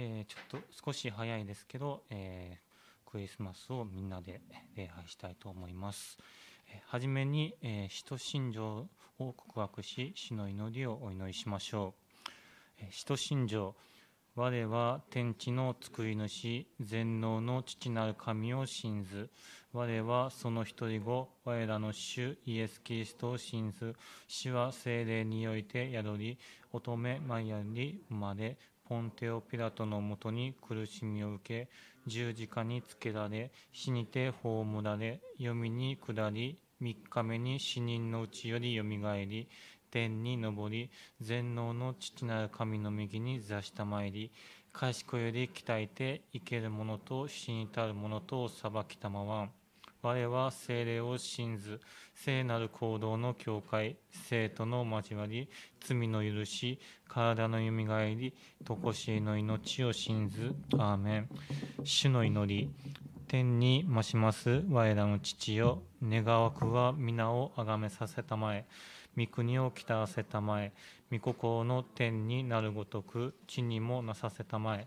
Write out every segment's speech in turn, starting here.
えー、ちょっと少し早いですけど、えー、クリスマスをみんなで礼拝したいと思います。えー、はじめに、えー、使徒信条を告白し、死の祈りをお祈りしましょう。えー、使徒信条我は天地の作り主、全能の父なる神を信ず。我はその一人子、我らの主イエス・キリストを信ず。死は精霊において宿り、乙女マイヤに生まれ、ポンテオ・ピラトのもとに苦しみを受け、十字架につけられ、死にて葬られ、読みに下り、三日目に死人のうちよりよみがえり、天に昇り、全能の父なる神の右に座したまいり、賢より鍛えて生ける者と死に至る者とを裁きたまわん。我は精霊を信ず、聖なる行動の境界、生徒の交わり、罪の許し、体のよみがえり、とこしの命を信ず。アーメン。主の祈り、天に増します我らの父よ、願わくは皆をあがめさせたまえ、御国を来たらせたまえ、御心の天になるごとく、地にもなさせたまえ、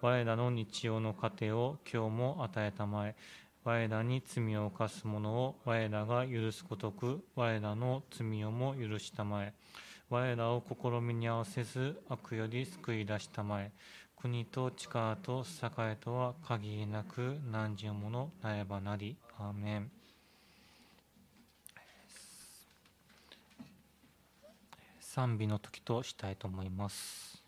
我らの日曜の糧を今日も与えたまえ、我らに罪を犯す者を我らが許すことく我らの罪をも許したまえ。我らを試みに合わせず悪より救い出したまえ。国と力と栄とは限りなく何十ものなればなり。アーメン。賛美の時としたいと思います。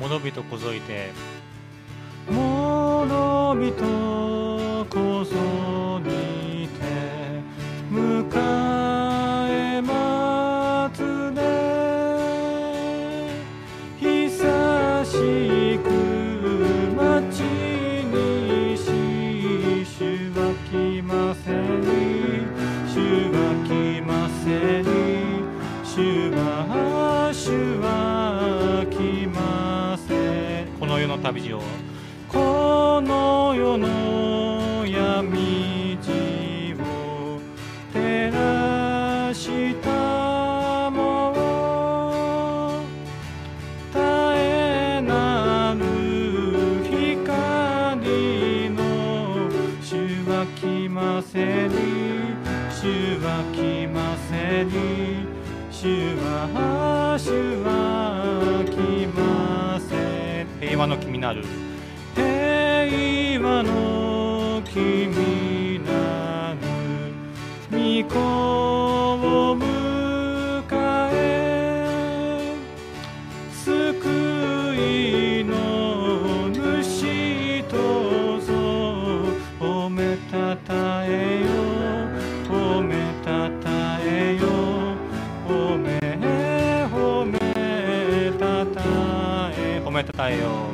物人こぞいて。物人こぞい旅路を。この世のの君なる。平和の君なる御子を迎え救いの主とぞ褒めたたえよ褒めたたえよ褒め褒めたたえ褒めたたえよ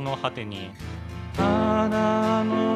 の果てに。花の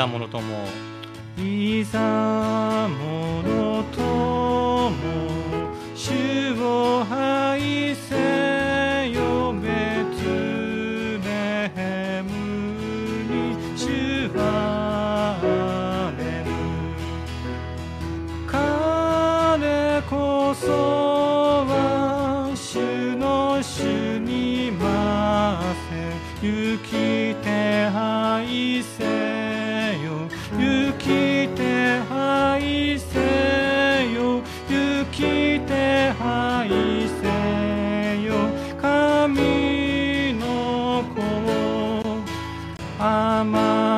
がものと。いいさ my mind.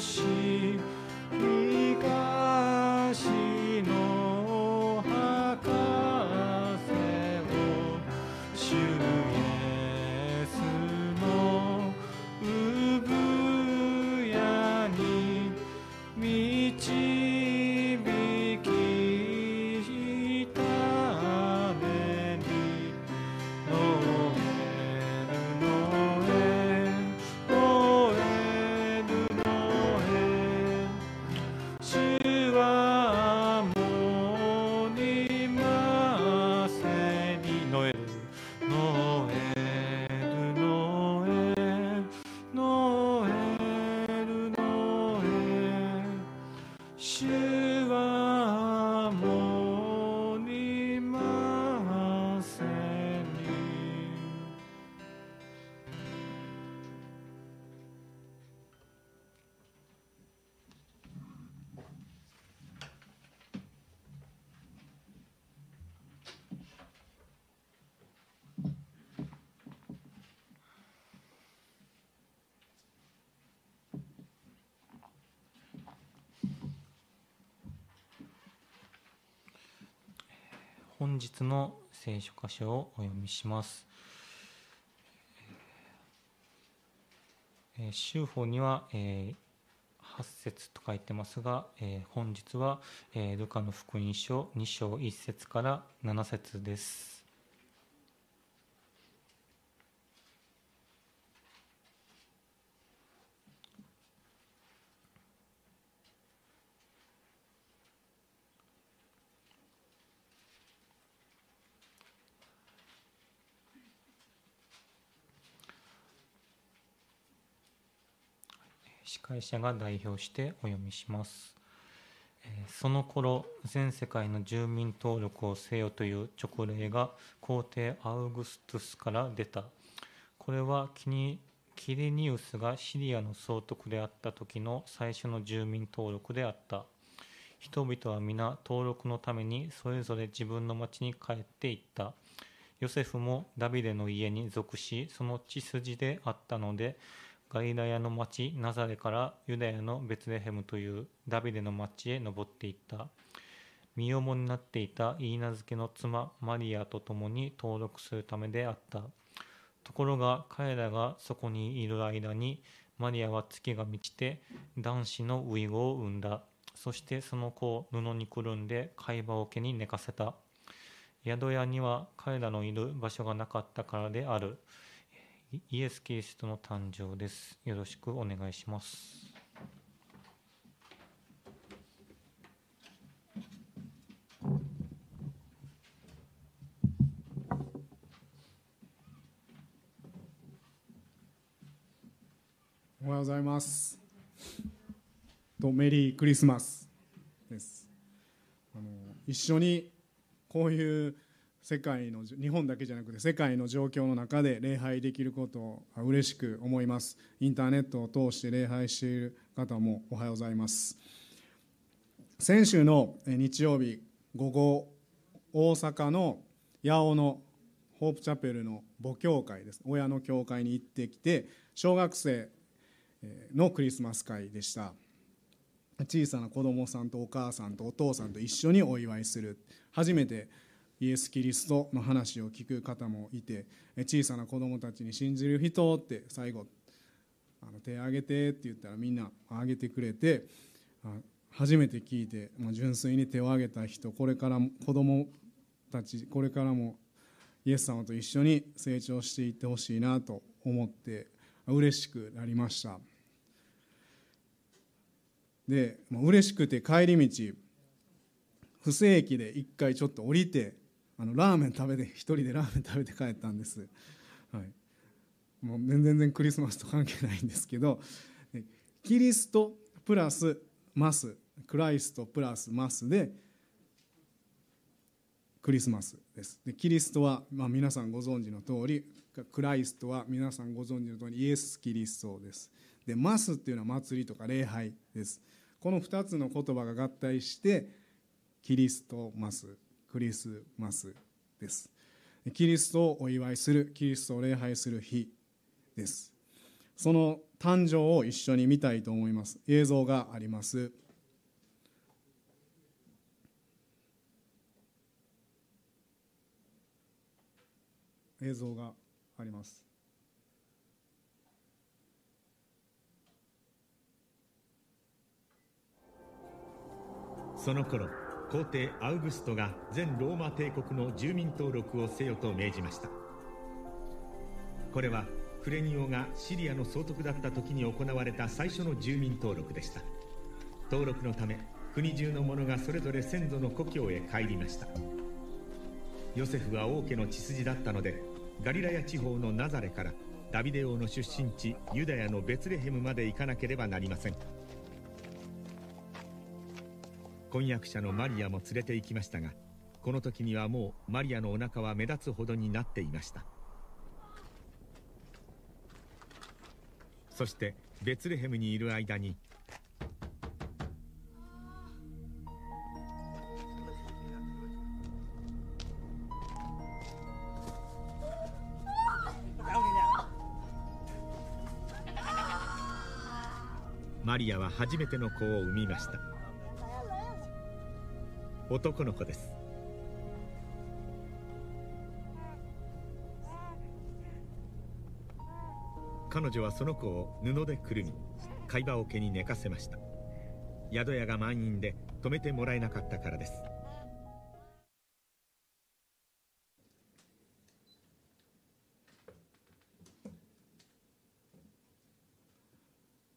hoje. 本日の聖書箇所をお読みします。え修法には、え8節と書いてますが、え本日は、えルカの福音書2章1節から7節です。司会者が代表してお読みします。その頃全世界の住民登録をせよという勅令が皇帝アウグストゥスから出た。これはキニキレニウスがシリアの総督であった時の最初の住民登録であった。人々は皆登録のためにそれぞれ自分の町に帰っていった。ヨセフもダビデの家に属し、その血筋であったので、ガリラヤの町ナザレからユダヤのベツレヘムというダビデの町へ登っていった。身重になっていたイーナ漬けの妻マリアと共に登録するためであった。ところが彼らがそこにいる間にマリアは月が満ちて男子のウイゴを産んだ。そしてその子を布にくるんで貝羽桶に寝かせた。宿屋には彼らのいる場所がなかったからである。イエス・キリストの誕生です。よろしくお願いします。おはようございます。とメリークリスマスです。あの一緒にこういう世界の日本だけじゃなくて世界の状況の中で礼拝できることを嬉しく思います。インターネットを通して礼拝している方もおはようございます。先週の日曜日午後大阪の八尾のホープチャペルの母教会です。親の教会に行ってきて小学生のクリスマス会でした。小さな子供さんとお母さんとお父さんと一緒にお祝いする。初めてイエス・キリストの話を聞く方もいて小さな子供たちに信じる人って最後あの手を挙げてって言ったらみんな挙げてくれて初めて聞いて、まあ、純粋に手を挙げた人これからも子供たちこれからもイエス様と一緒に成長していってほしいなと思って嬉しくなりました。で、まあ、嬉しくて帰り道不正駅で一回ちょっと降りてあのラーメン食べて一人でラーメン食べて帰ったんです、はい、もう全然クリスマスと関係ないんですけどキリストプラスマスクライストプラスマスでクリスマスです。でキリストは、まあ、皆さんご存知の通りクライストは皆さんご存知の通りイエス・キリストです。でマスっていうのは祭りとか礼拝です。この2つの言葉が合体してキリストマス。クリスマスです。キリストをお祝いするキリストを礼拝する日です。その誕生を一緒に見たいと思います。映像があります。映像があります。その頃皇帝アウグストが全ローマ帝国の住民登録をせよと命じました。これはクレニオがシリアの総督だった時に行われた最初の住民登録でした。登録のため国中の者がそれぞれ先祖の故郷へ帰りました。ヨセフは王家の血筋だったのでガリラヤ地方のナザレからダビデ王の出身地ユダヤのベツレヘムまで行かなければなりません。婚約者のマリアも連れて行きましたがこの時にはもうマリアのお腹は目立つほどになっていました。そしてベツレヘムにいる間にマリアは初めての子を産みました。男の子です。彼女はその子を布でくるみ貝羽桶に寝かせました。宿屋が満員で止めてもらえなかったからです。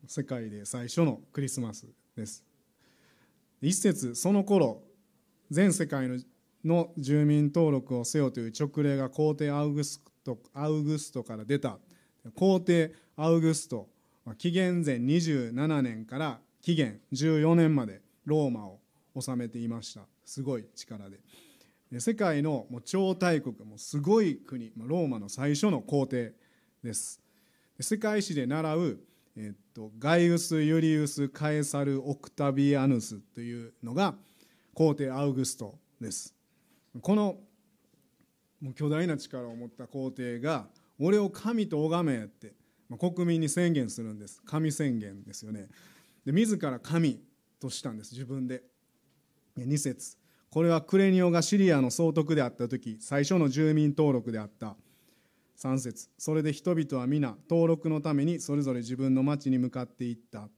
世界で最初のクリスマスです。一節その頃全世界のの住民登録をせよという勅令が皇帝アウグストアウグストから出た。皇帝アウグスト紀元前27年から紀元14年までローマを治めていました。すごい力で。世界のもう超大国もすごい国ローマの最初の皇帝です。世界史で習うえっと、ガイウス・ユリウス・カエサル・オクタビアヌスというのが皇帝アウグストです。この巨大な力を持った皇帝が俺を神と拝めって国民に宣言するんです。神宣言ですよね。で自ら神としたんです自分で。2節。これはクレニオがシリアの総督であった時最初の住民登録であった。3節。それで人々は皆登録のためにそれぞれ自分の町に向かっていった。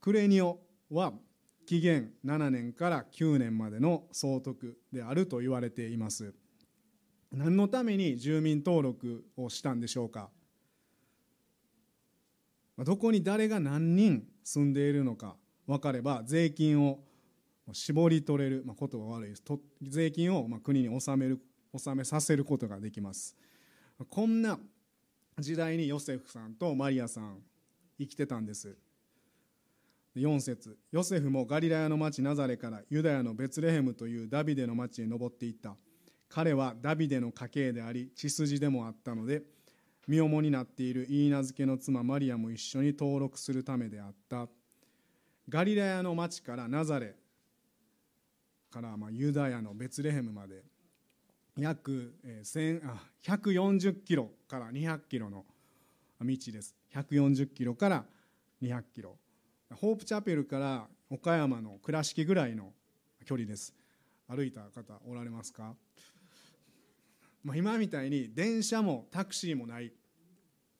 クレニオは紀元7年から9年までの総督であると言われています。何のために住民登録をしたんでしょうか？どこに誰が何人住んでいるのか分かれば税金を絞り取れる、まあ、言葉悪いです。税金をま国に納める納めさせることができます。こんな時代にヨセフさんとマリアさん生きてたんです。4節ヨセフもガリラヤの町ナザレからユダヤのベツレヘムというダビデの町に登っていった。彼はダビデの家系であり血筋でもあったので身重になっているイーナ漬けの妻マリアも一緒に登録するためであった。ガリラヤの町からナザレからまあユダヤのベツレヘムまで約140キロから200キロの道です。140キロから200キロ。ホープチャペルから岡山の倉敷ぐらいの距離です。歩いた方おられますか、まあ、今みたいに電車もタクシーもない。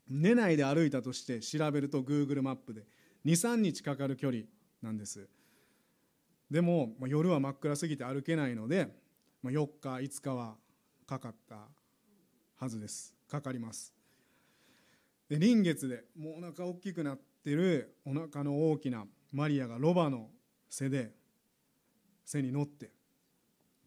寝ないで歩いたとして調べると Google マップで23日かかる距離なんです。でも、まあ、夜は真っ暗すぎて歩けないので、まあ、4日5日はかかったはずです。かかります。で臨月でもうお腹大きくなってるお腹の大きなマリアがロバの背で背に乗って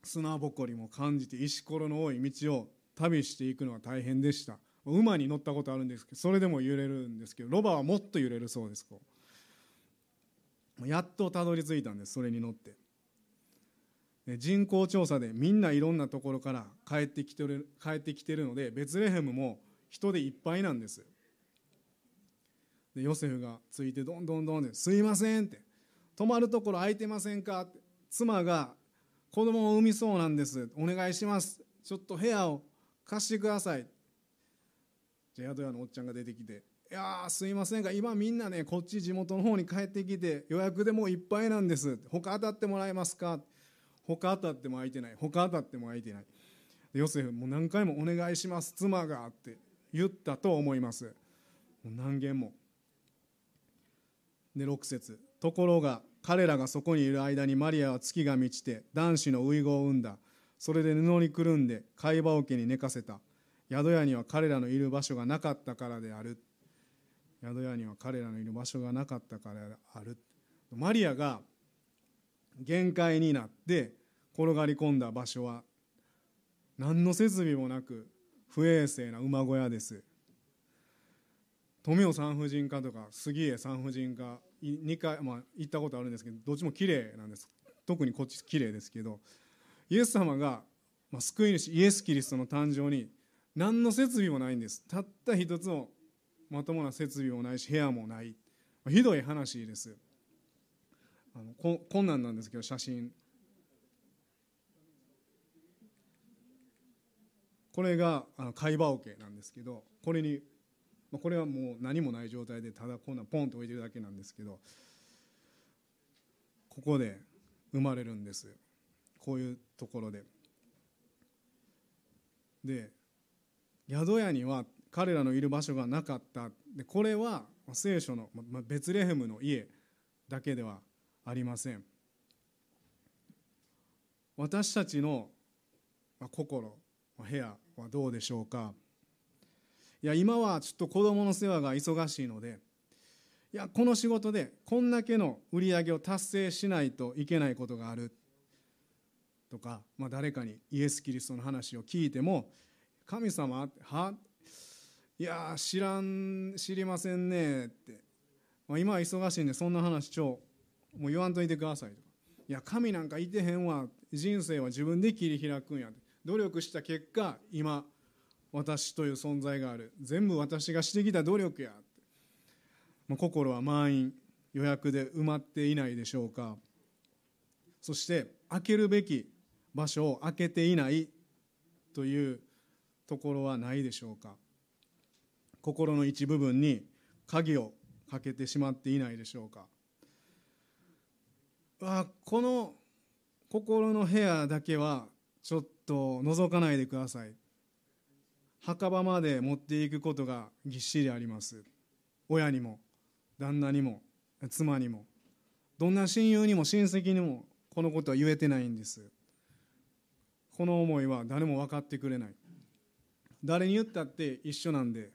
砂ぼこりも感じて石ころの多い道を旅していくのは大変でした。馬に乗ったことあるんですけどそれでも揺れるんですけどロバはもっと揺れるそうですこう。やっとたどり着いたんですそれに乗って。人口調査でみんないろんなところから帰ってきてる帰ってきてるのでベツレヘムも人でいっぱいなんです。でヨセフがついてどんどんどんで「すいません」って「泊まるところ空いてませんか?」って妻が子供を産みそうなんです。お願いします。ちょっと部屋を貸してくださいじゃあ宿屋のおっちゃんが出てきて「いやすいませんが今みんなねこっち地元の方に帰ってきて予約でもういっぱいなんです。他当たってもらえますか?」他当たっても空いてない。他当たっても空いてない。ヨセフもう何回も「お願いします。妻が」って言ったと思います。何件も。で6節。ところが彼らがそこにいる間にマリアは月が満ちて男子の遺語を産んだ。それで布にくるんで貝羽桶に寝かせた。宿屋には彼らのいる場所がなかったからである。宿屋には彼らのいる場所がなかったからである。マリアが限界になって転がり込んだ場所は何の設備もなく不衛生な馬小屋です。富雄産婦人科とか杉江産婦人科2回、まあ、行ったことあるんですけどどっちも綺麗なんです。特にこっち綺麗ですけどイエス様が、まあ、救い主イエス・キリストの誕生に何の設備もないんです。たった一つのまともな設備もないし部屋もない、まあ、ひどい話です。あのこ困難なんですけど写真。これがあの貝羽桶なんですけどこれにまあ、これはもう何もない状態でただこんなポンと置いてるだけなんですけどここで生まれるんです。こういうところで。で宿屋には彼らのいる場所がなかった。でこれは聖書の、まあ、ベツレヘムの家だけではありません。私たちの心部屋はどうでしょうか。いや今はちょっと子供の世話が忙しいのでいやこの仕事でこんだけの売り上げを達成しないといけないことがある。とか、まあ、誰かにイエス・キリストの話を聞いても「神様はいや知らん知りませんね」って、まあ、今は忙しいんでそんな話超もう言わんといてくださいとか「いや神なんかいてへんわ人生は自分で切り開くんや」努力した結果今私という存在がある。全部私がしてきた努力や。まあ、心は満員。予約で埋まっていないでしょうか。そして開けるべき場所を開けていないというところはないでしょうか。心の一部分に鍵をかけてしまっていないでしょうか。あこの心の部屋だけはちょっと覗かないでください。墓場まで持っていくことがぎっしりあります。親にも旦那にも妻にも。どんな親友にも親戚にもこのことは言えてないんです。この思いは誰も分かってくれない。誰に言ったって一緒なんで。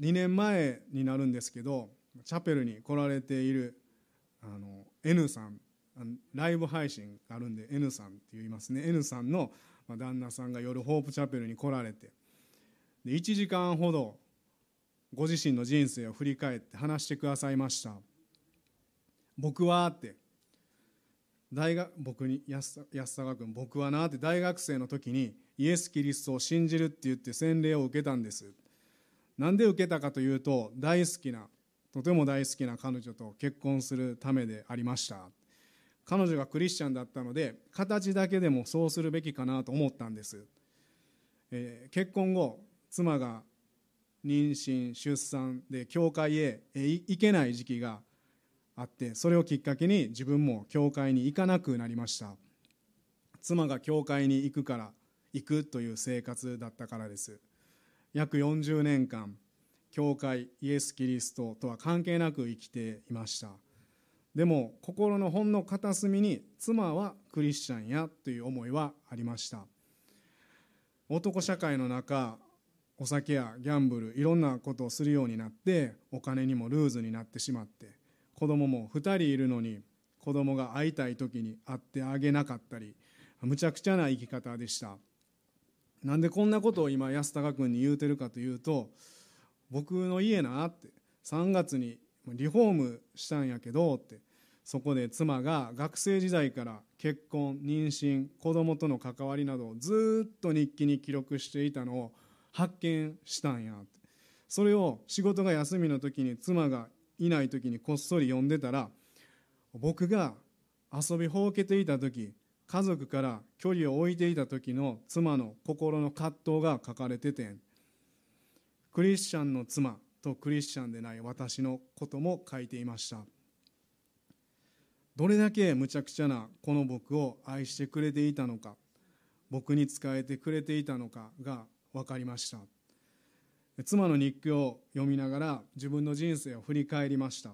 2年前になるんですけどチャペルに来られているあの N さんライブ配信があるんで N さんって言いますね。N さんのまあ旦那さんが夜ホープチャペルに来られてで1時間ほどご自身の人生を振り返って話してくださいました。僕はって大学僕に安坂君僕はなって大学生の時にイエス・キリストを信じるって言って洗礼を受けたんです。なんで受けたかというと大好きなとても大好きな彼女と結婚するためでありました。彼女がクリスチャンだったので形だけでもそうするべきかなと思ったんです、えー、結婚後妻が妊娠出産で教会へ行けない時期があってそれをきっかけに自分も教会に行かなくなりました。妻が教会に行くから行くという生活だったからです。約40年間教会イエス・キリストとは関係なく生きていました。でも心のほんの片隅に妻はクリスチャンやという思いはありました。男社会の中お酒やギャンブルいろんなことをするようになってお金にもルーズになってしまって子供も2人いるのに子供が会いたい時に会ってあげなかったりむちゃくちゃな生き方でした。なんでこんなことを今安高君に言うてるかというと僕の家なって3月にリフォームしたんやけどってそこで妻が学生時代から結婚妊娠子供との関わりなどをずっと日記に記録していたのを発見したんやって。それを仕事が休みの時に妻がいない時にこっそり読んでたら僕が遊びほうけていた時家族から距離を置いていた時の妻の心の葛藤が書かれててクリスチャンの妻とクリスチャンでない私のことも書いていました。どれだけむちゃくちゃなこの僕を愛してくれていたのか僕に仕えてくれていたのかが分かりました。妻の日記を読みながら自分の人生を振り返りました。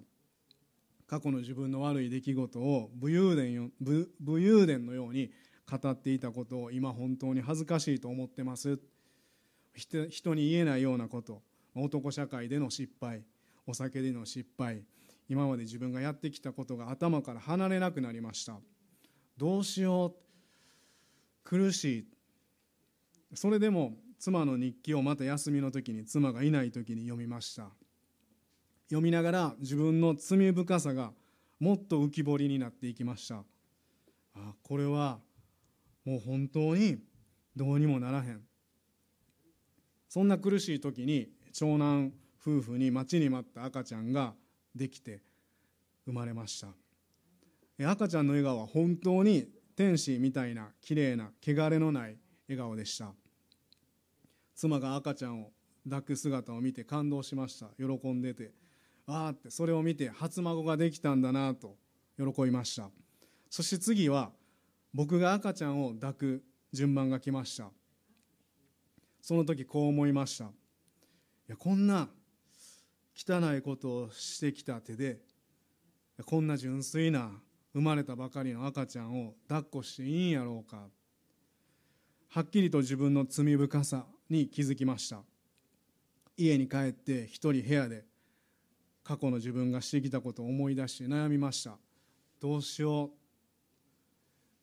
過去の自分の悪い出来事を武勇伝武武勇伝のように語っていたことを今本当に恥ずかしいと思ってます。人に言えないようなこと。男社会での失敗お酒での失敗今まで自分がやってきたことが頭から離れなくなりました。どうしよう苦しい。それでも妻の日記をまた休みの時に妻がいない時に読みました。読みながら自分の罪深さがもっと浮き彫りになっていきました。あこれはもう本当にどうにもならへん。そんな苦しい時に長男夫婦に待ちに待った赤ちゃんができて生まれました。赤ちゃんの笑顔は本当に天使みたいな綺麗な汚れのない笑顔でした。妻が赤ちゃんを抱く姿を見て感動しました。喜んでてああってそれを見て初孫ができたんだなと喜びました。そして次は僕が赤ちゃんを抱く順番が来ました。その時こう思いました。やこんな汚いことをしてきた手でこんな純粋な生まれたばかりの赤ちゃんを抱っこしていいんやろうか。はっきりと自分の罪深さに気づきました。家に帰って一人部屋で過去の自分がしてきたことを思い出して悩みました。どうしよう。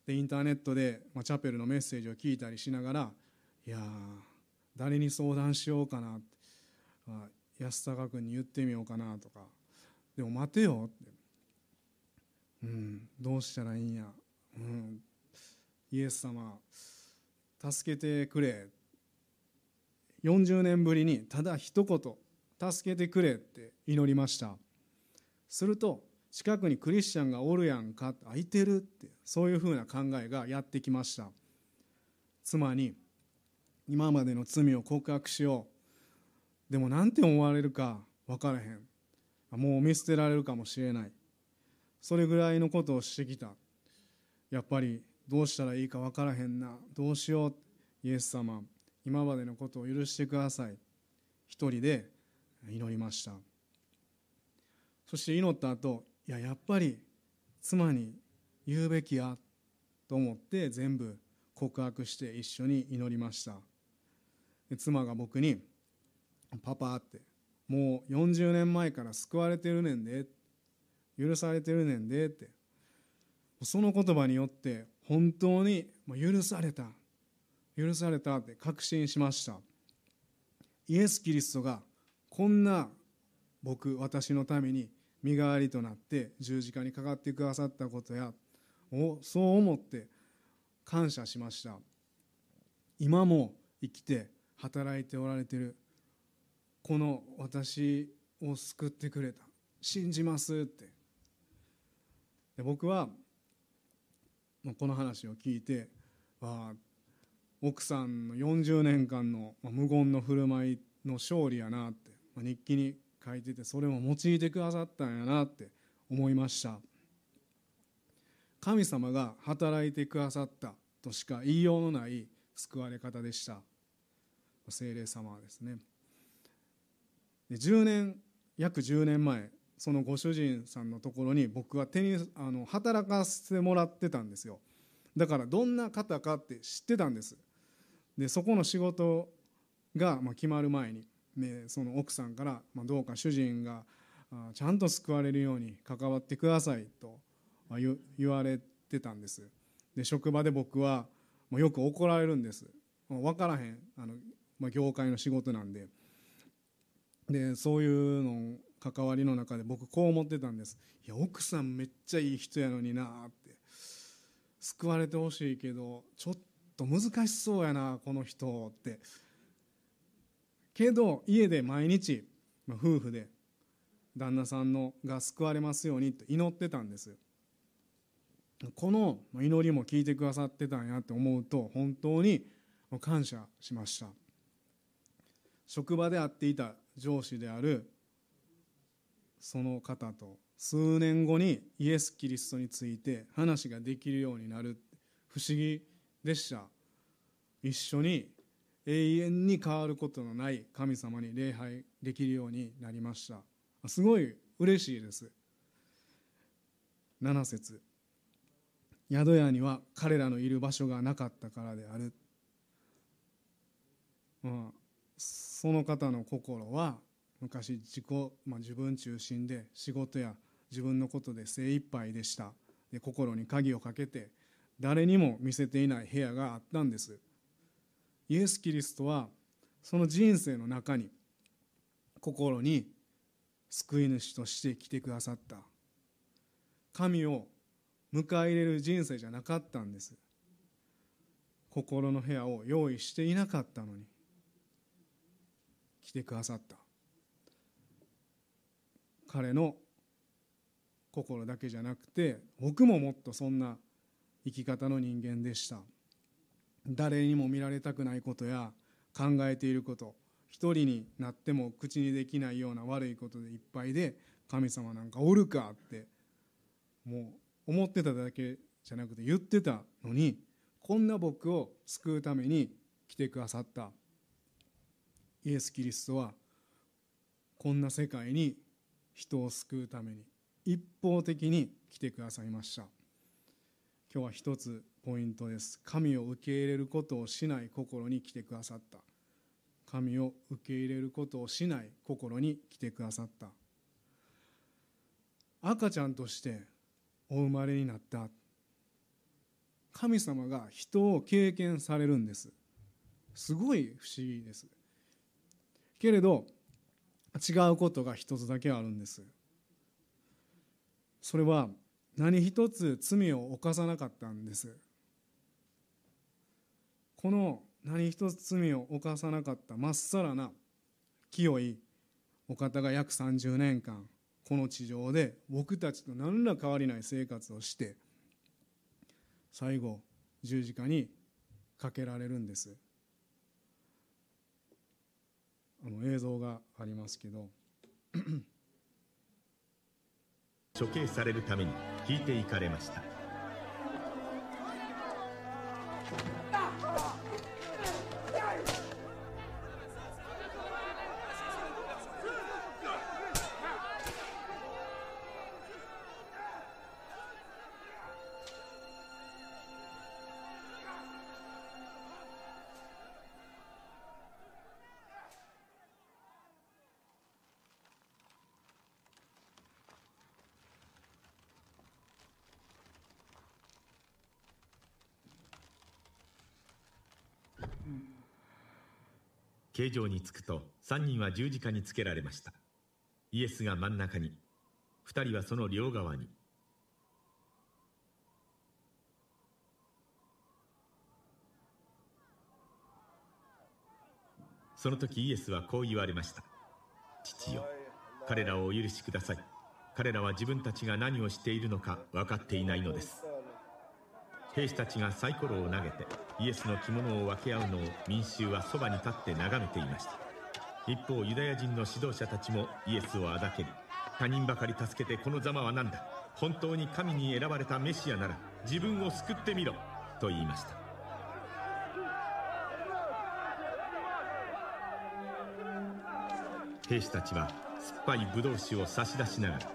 でインターネットで、まあ、チャペルのメッセージを聞いたりしながらいや誰に相談しようかなって、あ、安坂君に言ってみようかなとか。でも待てよって、うん、どうしたらいいんや、うん、イエス様助けてくれ。40年ぶりにただ一言助けてくれって祈りました。すると近くにクリスチャンがおるやんか。空いてるってそういうふうな考えがやってきました。妻に今までの罪を告白しよう。でも何て思われるか分からへん。もう見捨てられるかもしれない。それぐらいのことをしてきた。やっぱりどうしたらいいか分からへんな。どうしよう。イエス様今までのことを許してください。一人で祈りました。そして祈った後いややっぱり妻に言うべきや。と思って全部告白して一緒に祈りました。妻が僕に「パパ」って「もう40年前から救われてるねんで」許されてるねんでって。その言葉によって本当に許された許されたって確信しました。イエス・キリストがこんな僕私のために身代わりとなって十字架にかかってくださったことやをそう思って感謝しました。今も生きて働いておられてる。この私を救ってくれた。信じますって。で僕はこの話を聞いてあ奥さんの40年間の無言の振る舞いの勝利やなって日記に書いててそれも用いてくださったんやなって思いました。神様が働いてくださったとしか言いようのない救われ方でした。精霊様はですね10年約10年前そのご主人さんのところに僕は手にあの働かせてもらってたんですよ。だからどんな方かって知ってたんです。でそこの仕事が決まる前にでその奥さんから、まあ、どうか主人がちゃんと救われるように関わってくださいと言われてたんです。で職場で僕はよく怒られるんです。分からへんあの、ま、業界の仕事なんで。でそういうの関わりの中で僕こう思ってたんです。いや奥さんめっちゃいい人やのになって。救われてほしいけどちょっと難しそうやなこの人って。けど家で毎日夫婦で旦那さんのが救われますようにと祈ってたんです。この祈りも聞いてくださってたんやって思うと本当に感謝しました。職場で会っていた上司であるその方と数年後にイエス・キリストについて話ができるようになる。不思議でした。一緒に永遠に変わることのない神様に礼拝できるようになりました。すごい嬉しいです。7節。宿屋には彼らのいる場所がなかったからである、まあ、その方の心は昔自己、まあ、自分中心で仕事や自分のことで精一杯でした。で心に鍵をかけて誰にも見せていない部屋があったんです。イエス・キリストはその人生の中に心に救い主として来てくださった。神を迎え入れる人生じゃなかったんです。心の部屋を用意していなかったのに。来てくださった。彼の心だけじゃなくて僕ももっとそんな生き方の人間でした。誰にも見られたくないことや考えていること一人になっても口にできないような悪いことでいっぱいで神様なんかおるかってもう思ってただけじゃなくて言ってたのにこんな僕を救うために来てくださった。イエス・キリストはこんな世界に人を救うために一方的に来てくださいました。今日は一つポイントです。神を受け入れることをしない心に来てくださった。神を受け入れることをしない心に来てくださった。赤ちゃんとしてお生まれになった。神様が人を経験されるんです。すごい不思議です。けれど違うことが一つだけあるんです。それは何一つ罪を犯さなかったんです。この何一つ罪を犯さなかったまっさらな清いお方が約30年間この地上で僕たちと何ら変わりない生活をして最後十字架にかけられるんです。あの映像がありますけど。処刑されるために引いていかれました。形状に着くと3人は十字架につけられました。イエスが真ん中に2人はその両側に。その時イエスはこう言われました。父よ彼らをお許しください。彼らは自分たちが何をしているのか分かっていないのです。兵士たちがサイコロを投げてイエスの着物を分け合うのを民衆はそばに立って眺めていました。一方ユダヤ人の指導者たちもイエスをあだけり他人ばかり助けてこのざまは何だ？本当に神に選ばれたメシアなら自分を救ってみろと言いました。兵士たちは酸っぱいブドウ酒を差し出しながら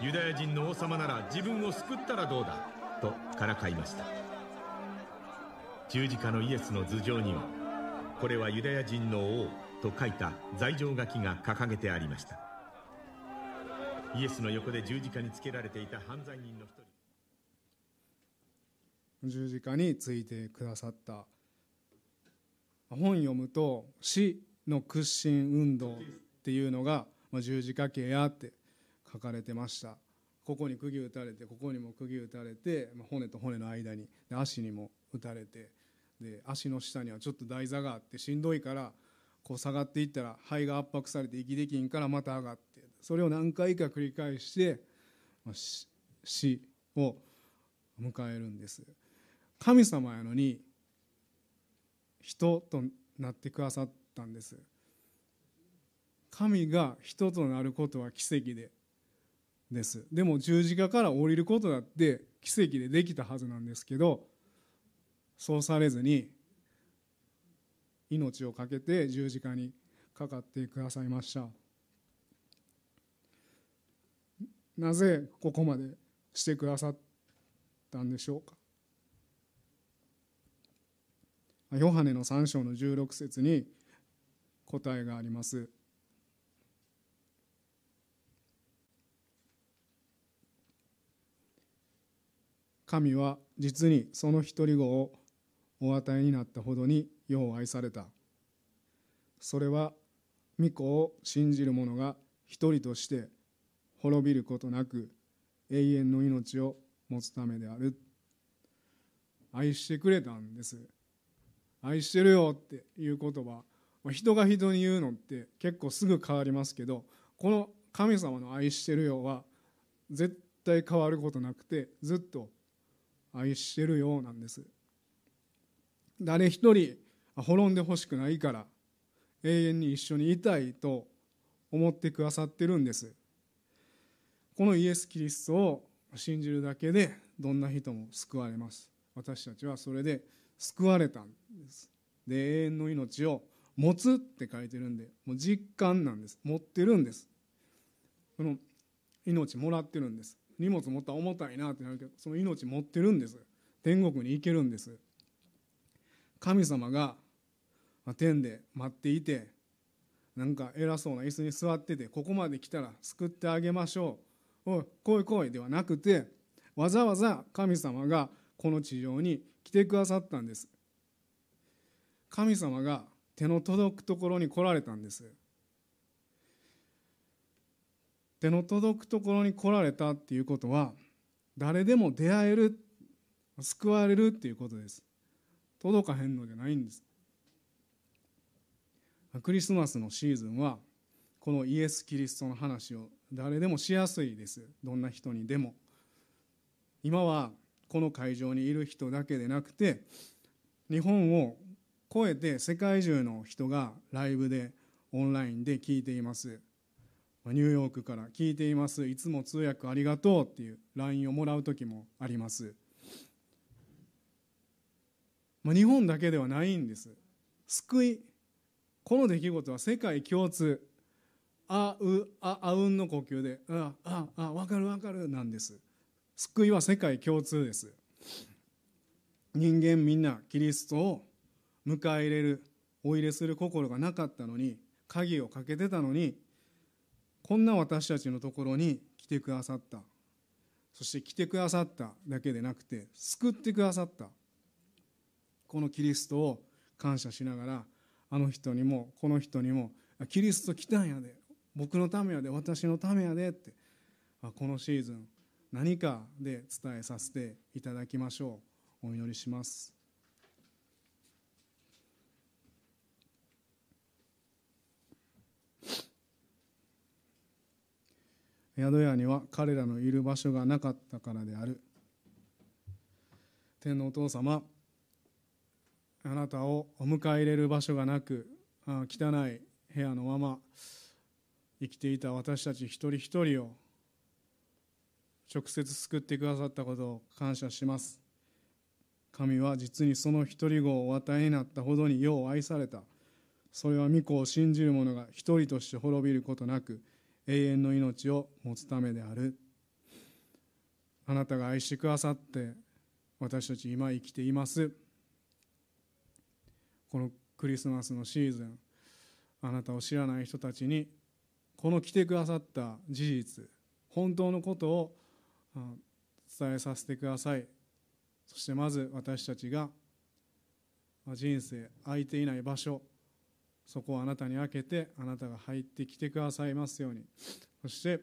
ユダヤ人の王様なら自分を救ったらどうだ？とからかいました。十字架のイエスの頭上にはこれはユダヤ人の王と書いた罪状書きが掲げてありました。イエスの横で十字架につけられていた犯罪人の一人。十字架についてくださった。本読むと死の屈伸運動っていうのが十字架刑やって書かれてました。ここに釘打たれてここにも釘打たれて骨と骨の間に足にも打たれてで足の下にはちょっと台座があってしんどいからこう下がっていったら肺が圧迫されて息できんからまた上がってそれを何回か繰り返して死を迎えるんです。神様やのに人となってくださったんです。神が人となることは奇跡でです。でも十字架から降りることだって奇跡でできたはずなんですけどそうされずに命を懸けて十字架にかかってくださいました。なぜここまでしてくださったんでしょうか。ヨハネの3章の16節に答えがあります。神は実にその独り子をお与えになったほどによう愛された。それは御子を信じる者が一人として滅びることなく永遠の命を持つためである。愛してくれたんです。愛してるよっていう言葉人が人に言うのって結構すぐ変わりますけどこの神様の愛してるよは絶対変わることなくてずっと愛してるようなんです。誰一人滅んでほしくないから永遠に一緒にいたいと思ってくださってるんです。このイエス・キリストを信じるだけでどんな人も救われます。私たちはそれで救われたんです。で永遠の命を持つって書いてるんでもう実感なんです。持ってるんです。この命もらってるんです。荷物持ったら重たいなってなるけどその命持ってるんです。天国に行けるんです。神様が天で待っていてなんか偉そうな椅子に座っててここまで来たら救ってあげましょう。おい来い来いではなくてわざわざ神様がこの地上に来てくださったんです。神様が手の届くところに来られたんです。手の届くところに来られたっていうことは誰でも出会える救われるっていうことです。届かへんのじゃないんです。クリスマスのシーズンはこのイエス・キリストの話を誰でもしやすいです。どんな人にでも。今はこの会場にいる人だけでなくて日本を超えて世界中の人がライブでオンラインで聞いています。ニューヨークから聞いています。いつも通訳ありがとうっていう LINE をもらう時もあります、まあ、日本だけではないんです。救い。この出来事は世界共通。あうああうんの呼吸であああ分かる分かるなんです。救いは世界共通です。人間みんなキリストを迎え入れるお入れする心がなかったのに鍵をかけてたのにこんな私たちのところに来てくださった。そして来てくださっただけでなくて救ってくださった。このキリストを感謝しながらあの人にもこの人にもキリスト来たんやで僕のためやで私のためやでってこのシーズン何かで伝えさせていただきましょう。お祈りします。宿屋には彼らのいる場所がなかったからである。天皇お父様あなたをお迎え入れる場所がなく汚い部屋のまま生きていた私たち一人一人を直接救ってくださったことを感謝します。神は実にその一人子をお与えになったほどによう愛された。それは御子を信じる者が一人として滅びることなく永遠の命を持つためである。あなたが愛してくださって私たち今生きています。このクリスマスのシーズンあなたを知らない人たちにこの来てくださった事実本当のことを伝えさせてください。そしてまず私たちが人生空いていない場所そこをあなたに開けてあなたが入ってきてくださいますように。そして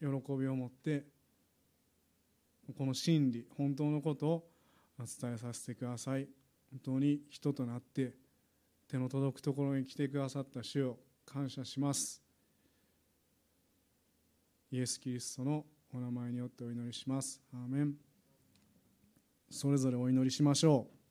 喜びを持ってこの真理本当のことを伝えさせてください。本当に人となって手の届くところに来てくださった主を感謝します。イエス・キリストのお名前によってお祈りします。アーメン。それぞれお祈りしましょう。